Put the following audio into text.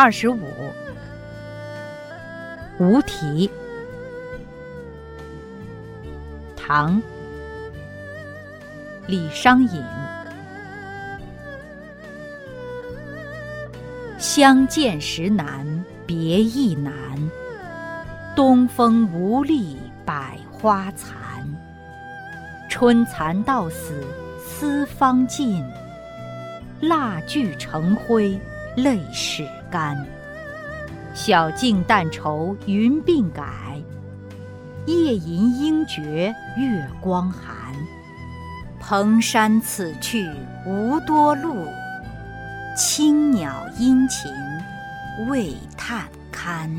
二十五，无题。唐，李商隐。相见时难别亦难，东风无力百花残。春蚕到死丝方尽，蜡炬成灰泪始干。晓镜但愁云鬓改，夜吟应觉月光寒。蓬山此去无多路，青鸟殷勤为探看。